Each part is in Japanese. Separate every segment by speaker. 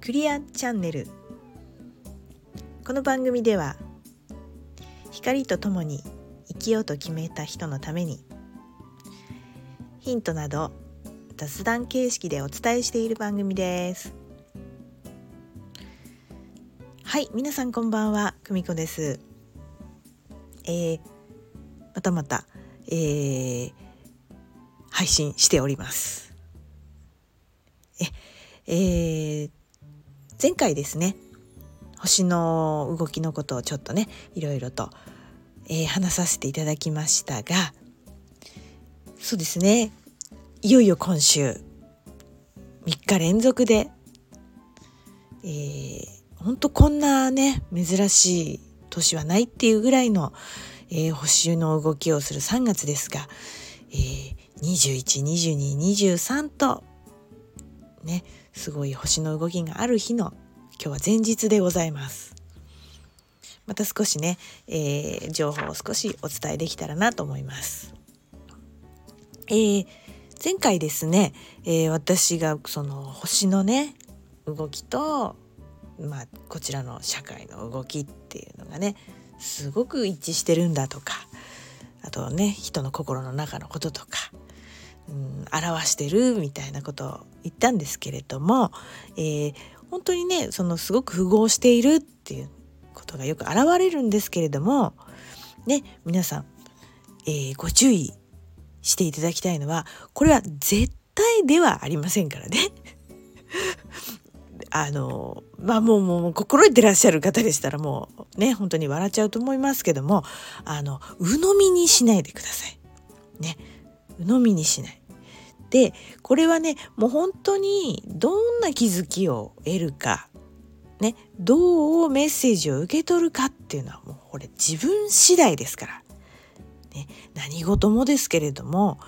Speaker 1: クリアチャンネル。この番組では光とともに生きようと決めた人のためにヒントなど雑談形式でお伝えしている番組です。はい皆さんこんばんは久美子です。えー、またまた、えー、配信しております。え、ー、前回ですね星の動きのことをちょっとねいろいろと、えー、話させていただきましたがそうですねいよいよ今週3日連続で、えー、ほんとこんなね珍しい年はないっていうぐらいの、えー、星の動きをする3月ですが、えー、212223とねすごい星の動きがある日の今日は前日でございます。また少しね、えー、情報を少しお伝えできたらなと思います。えー、前回ですね、えー、私がその星のね動きと、まあ、こちらの社会の動きっていうのがねすごく一致してるんだとかあとね人の心の中のこととか、うん、表してるみたいなことを言ったんですけれども、えー、本当にねそのすごく符合しているっていうことがよく現れるんですけれどもね皆さん、えー、ご注意していただきたいのはこれは絶対ではありませんからね。あのまあもうもう心得てらっしゃる方でしたらもうね本当に笑っちゃうと思いますけどもあの鵜呑みにしないでください。ね鵜呑みにしない。でこれはねもう本当にどんな気づきを得るかねどうメッセージを受け取るかっていうのはもうこれ自分次第ですから、ね、何事もですけれども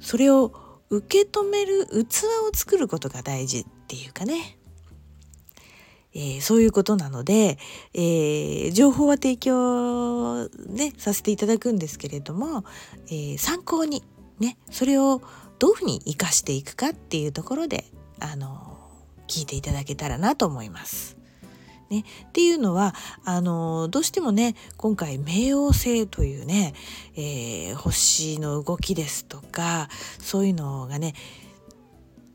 Speaker 1: それを受け止める器を作ることが大事っていうかねえー、そういうことなので、えー、情報は提供ねさせていただくんですけれども、えー、参考にねそれをどういうふうに生かしていくかっていうところであの聞いていただけたらなと思います。ね、っていうのはあのどうしてもね今回冥王星というね、えー、星の動きですとかそういうのがね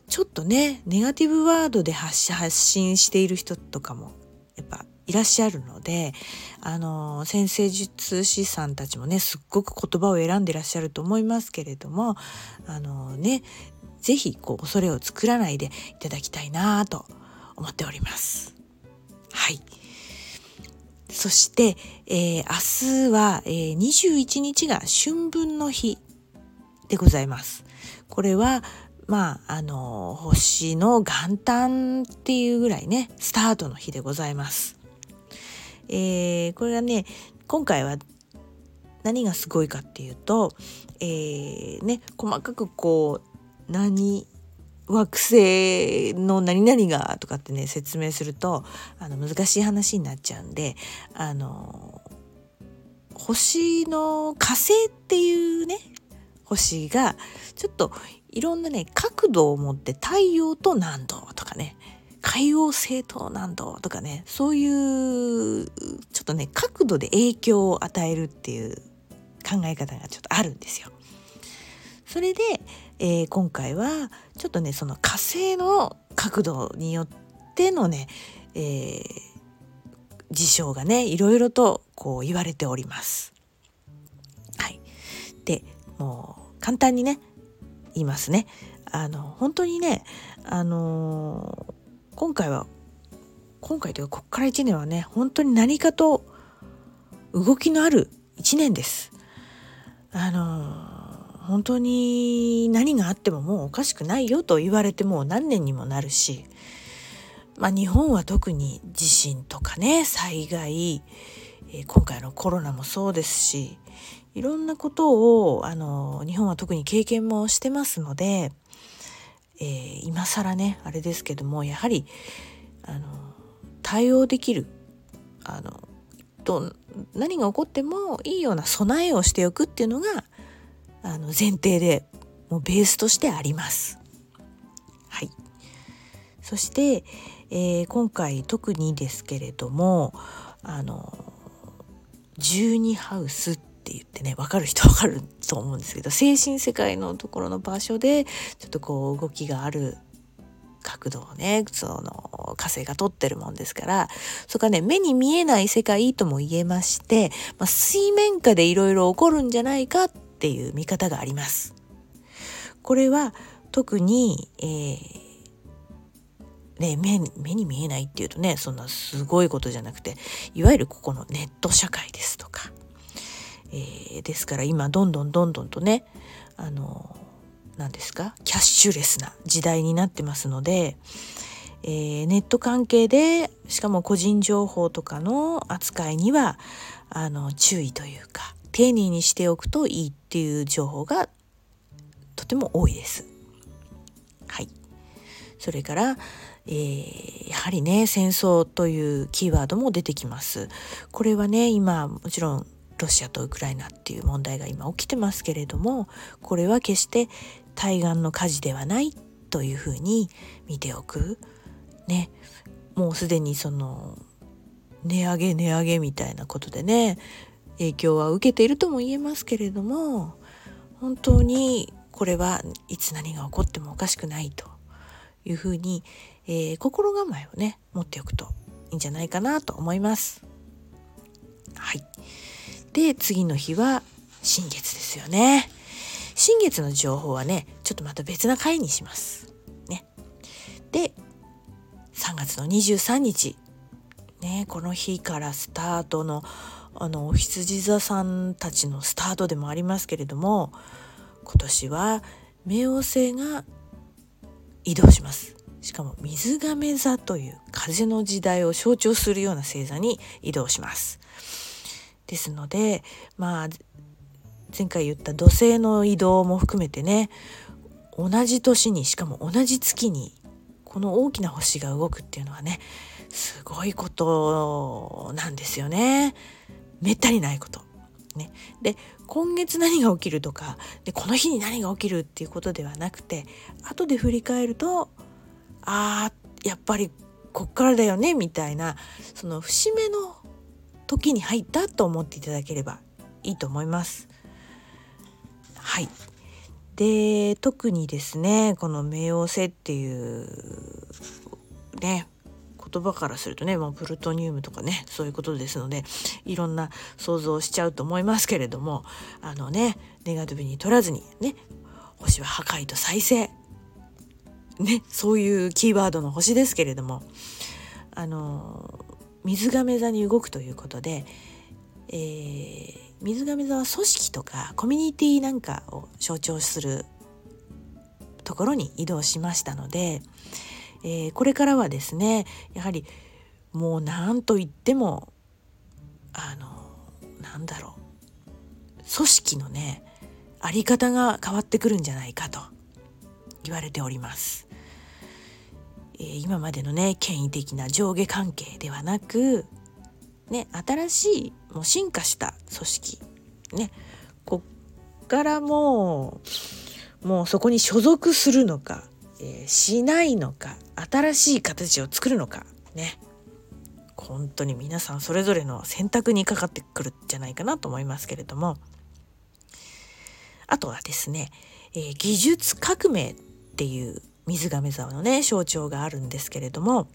Speaker 1: ちょっとねネガティブワードで発信している人とかもやっぱいらっしゃるのであの先生術師さんたちもねすっごく言葉を選んでらっしゃると思いますけれどもあのね是非こう恐れを作らないでいただきたいなと思っております。はいそして、えー、明日は、えー、21日が春分の日でございます。これはまああの星の元旦っていうぐらいねスタートの日でございます。えー、これはね今回は何がすごいかっていうと、えー、ね細かくこう何惑星の何々がとかってね説明するとあの難しい話になっちゃうんであの星の火星っていうね星がちょっといろんなね角度を持って太陽と南東とかね海王星と南東とかねそういうちょっとね角度で影響を与えるっていう考え方がちょっとあるんですよ。それで、えー、今回はちょっとねその火星の角度によってのね、えー、事象がねいろいろとこう言われております。はい、でもう簡単にね言いますね。あの本当にねあのー今回は今回というかこっから1年はね本当に何かと動きのある1年です。あの本当に何があってももうおかしくないよと言われてもう何年にもなるし、まあ、日本は特に地震とかね災害、え、今回のコロナもそうですしいろんなことをあの日本は特に経験もしてますのでえー、今更ねあれですけどもやはりあの対応できるあのと何が起こってもいいような備えをしておくっていうのがあの前提でもうベースとしてあります。はい、そして、えー、今回特にですけれどもあの12ハウスってって言ってね分かる人分かると思うんですけど精神世界のところの場所でちょっとこう動きがある角度をねその火星が取ってるもんですからそこはね目に見えない世界とも言えまして、まあ、水面下でいろいろ起こるんじゃないかっていう見方があります。これは特に、えーね、目目に見えないっていうとねそんなすごいことじゃなくていわゆるここのネット社会ですとか、えー、ですから今どんどんどんどんとねあの何ですかキャッシュレスな時代になってますので、えー、ネット関係でしかも個人情報とかの扱いにはあの注意というか丁寧にしておくといいっていう情報がとても多いです。はい、それから、えー、やはりね戦争というキーワードも出てきます。これはね今もちろんロシアとウクライナっていう問題が今起きてますけれどもこれは決して対岸の火事ではないというふうに見ておくねもうすでにその値上げ値上げみたいなことでね影響は受けているとも言えますけれども本当にこれはいつ何が起こってもおかしくないというふうに、えー、心構えをね持っておくといいんじゃないかなと思います。で次の日は新月ですよね。新月の情報はねちょっとまた別な回にします。ね、で3月の23日、ね、この日からスタートのあの羊座さんたちのスタートでもありますけれども今年は冥王星が移動します。しかも水亀座という風の時代を象徴するような星座に移動します。ですのでまあ前回言った土星の移動も含めてね同じ年にしかも同じ月にこの大きな星が動くっていうのはねすごいことなんですよね。めったにないこと。ね、で今月何が起きるとかでこの日に何が起きるっていうことではなくて後で振り返るとあーやっぱりこっからだよねみたいなその節目の時に入ったと思っていただければいいと思います。はいで特にですねこの冥王星っていうね言葉からするとねもうプルトニウムとかねそういうことですのでいろんな想像しちゃうと思いますけれどもあのねネガティブに取らずにね星は破壊と再生ねそういうキーワードの星ですけれどもあの水亀座に動くということで、えー、水亀座は組織とかコミュニティなんかを象徴するところに移動しましたので、えー、これからはですねやはりもう何と言ってもあのなんだろう組織のねあり方が変わってくるんじゃないかと言われております。えー、今までのね権威的な上下関係ではなく、ね、新しいもう進化した組織ねこっからもうもうそこに所属するのか、えー、しないのか新しい形を作るのかね。本当に皆さんそれぞれの選択にかかってくるんじゃないかなと思いますけれども。あとはですね、えー、技術革命っていう水亀座のね象徴があるんですけれども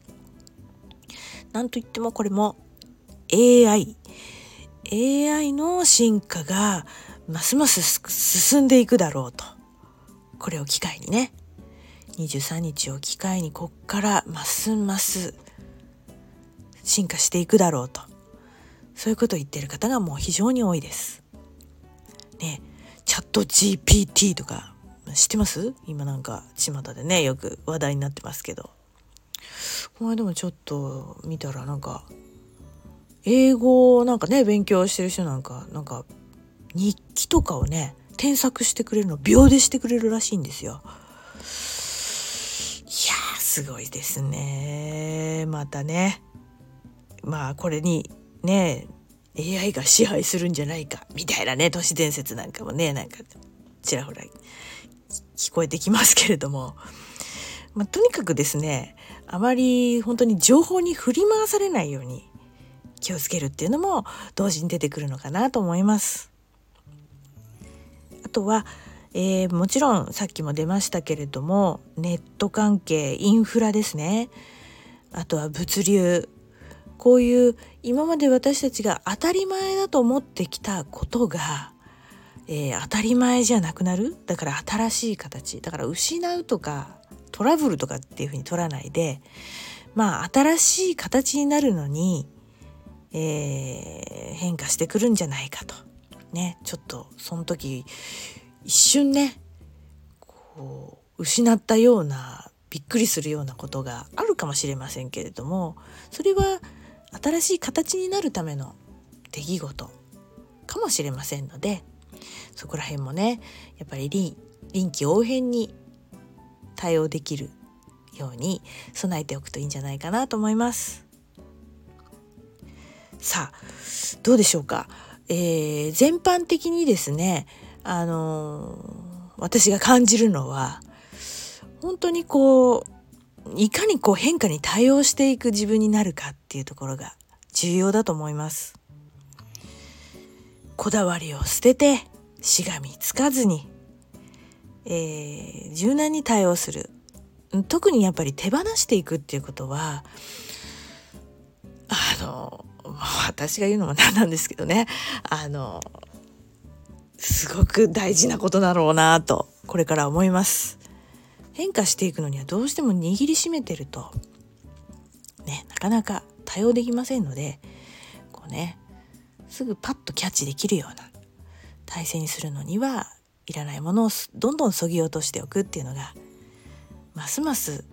Speaker 1: なんといってもこれも AI AI の進化がますます進んでいくだろうと。これを機会にね。23日を機会にこっからますます進化していくだろうと。そういうことを言ってる方がもう非常に多いです。ね。チャット GPT とか知ってます？今なんか巷でねよく話題になってますけど。この間もちょっと見たらなんか英語をなんかね勉強してる人なんかなんか日記とかをね添削してくれるの秒でしてくれるらしいんですよ。いやすごいですね。またね。まあこれにね AI が支配するんじゃないかみたいなね都市伝説なんかもねなんかちらほら聞こえてきますけれども、まあ、とにかくですねあまり本当に情報に振り回されないように気をつけるっていうのも同時に出てくるのかなと思います。あとは、えー、もちろんさっきも出ましたけれどもネット関係インフラですね。あとは物流。こういう今まで私たちが当たり前だと思ってきたことが、えー、当たり前じゃなくなる？だから新しい形。だから失うとかトラブルとかっていうふうに取らないでまあ新しい形になるのに、えー、変化してくるんじゃないかと。ねちょっとその時一瞬ねこう失ったようなびっくりするようなことがあるかもしれませんけれどもそれは新しい形になるための出来事かもしれませんのでそこら辺もねやっぱり臨機応変に対応できるように備えておくといいんじゃないかなと思います。さあどうでしょうか、えー、全般的にですねあのー、私が感じるのは本当にこういかにこう変化に対応していく自分になるかっていうところが重要だと思います。こだわりを捨ててしがみつかずにえー、柔軟に対応する。特にやっぱり手放していくっていうことはあの私が言うのもなんなんですけどね。あのすごく大事なことだろうなとこれから思います。変化していくのにはどうしても握りしめてるとねなかなか対応できませんのでこうねすぐパッとキャッチできるような体制にするのにはいらないものをどんどんそぎ落としておくっていうのがますます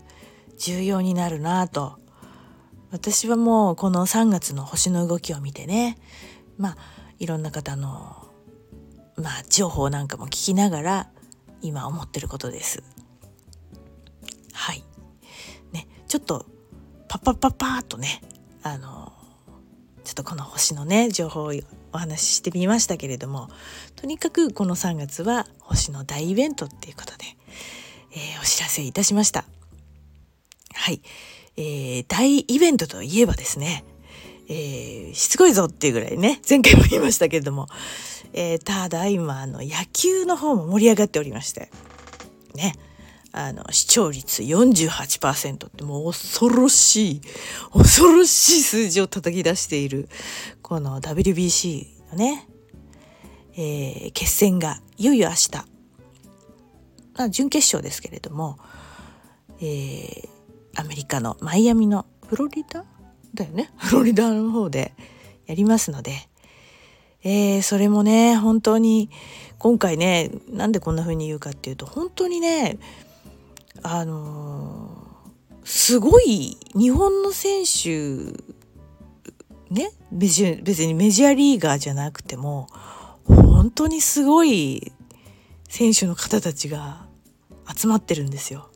Speaker 1: 重要になるなと私はもうこの3月の星の動きを見てねまあいろんな方のまあ情報なんかも聞きながら今思ってることです。はいねちょっとパッパッパッパーとねあのちょっとこの星のね情報をお話ししてみましたけれどもとにかくこの3月は星の大イベントっていうことで、えー、お知らせいたしました。はい、えー、大イベントといえばですね、えー、しつこいぞっていうぐらいね前回も言いましたけれども、えー、ただ今あの野球の方も盛り上がっておりましてね。あの視聴率48%ってもう恐ろしい恐ろしい数字を叩き出しているこの WBC のね、えー、決戦がいよいよ明日、まあ、準決勝ですけれども、えー、アメリカのマイアミのフロリダ？だよね。フロリダの方でやりますので、えー、それもね本当に今回ねなんでこんな風に言うかっていうと本当にねあのー、すごい日本の選手ね別にメジャーリーガーじゃなくても本当にすごい選手の方たちが集まってるんですよ。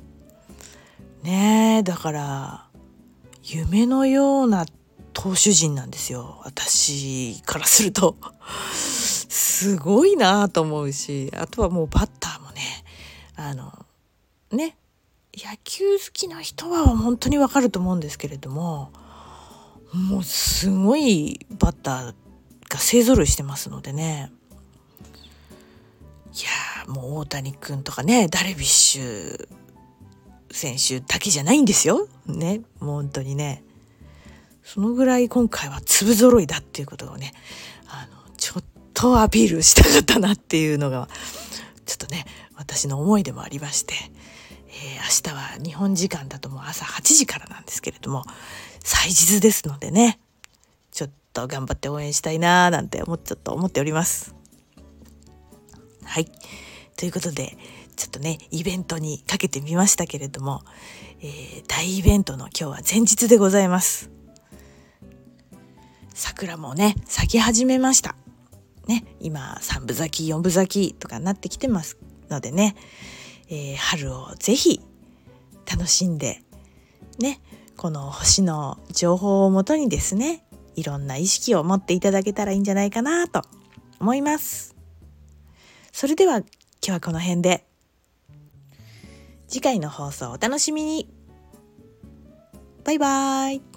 Speaker 1: ねえだから夢のような投手陣なんですよ私からするとすごいなと思うしあとはもうバッターもねあのね野球好きな人は本当にわかると思うんですけれどももうすごいバッターが勢ぞろいしてますのでね。いやもう大谷君とかねダルビッシュ選手だけじゃないんですよ。ねもう本当にね。そのぐらい今回は粒揃いだっていうことをねあのちょっとアピールしたかったなっていうのがちょっとね私の思いでもありまして。えー、明日は日本時間だともう朝8時からなんですけれども祭日ですのでねちょっと頑張って応援したいなーなんて思っちょっと思っております。はいということでちょっとねイベントにかけてみましたけれども、えー、大イベントの今日は前日でございます。桜もね咲き始めました。ね今3分咲き4分咲きとかなってきてますのでねえー、春をぜひ楽しんでねこの星の情報をもとにですねいろんな意識を持っていただけたらいいんじゃないかなと思います。それでは今日はこの辺で。次回の放送お楽しみに。バイバーイ。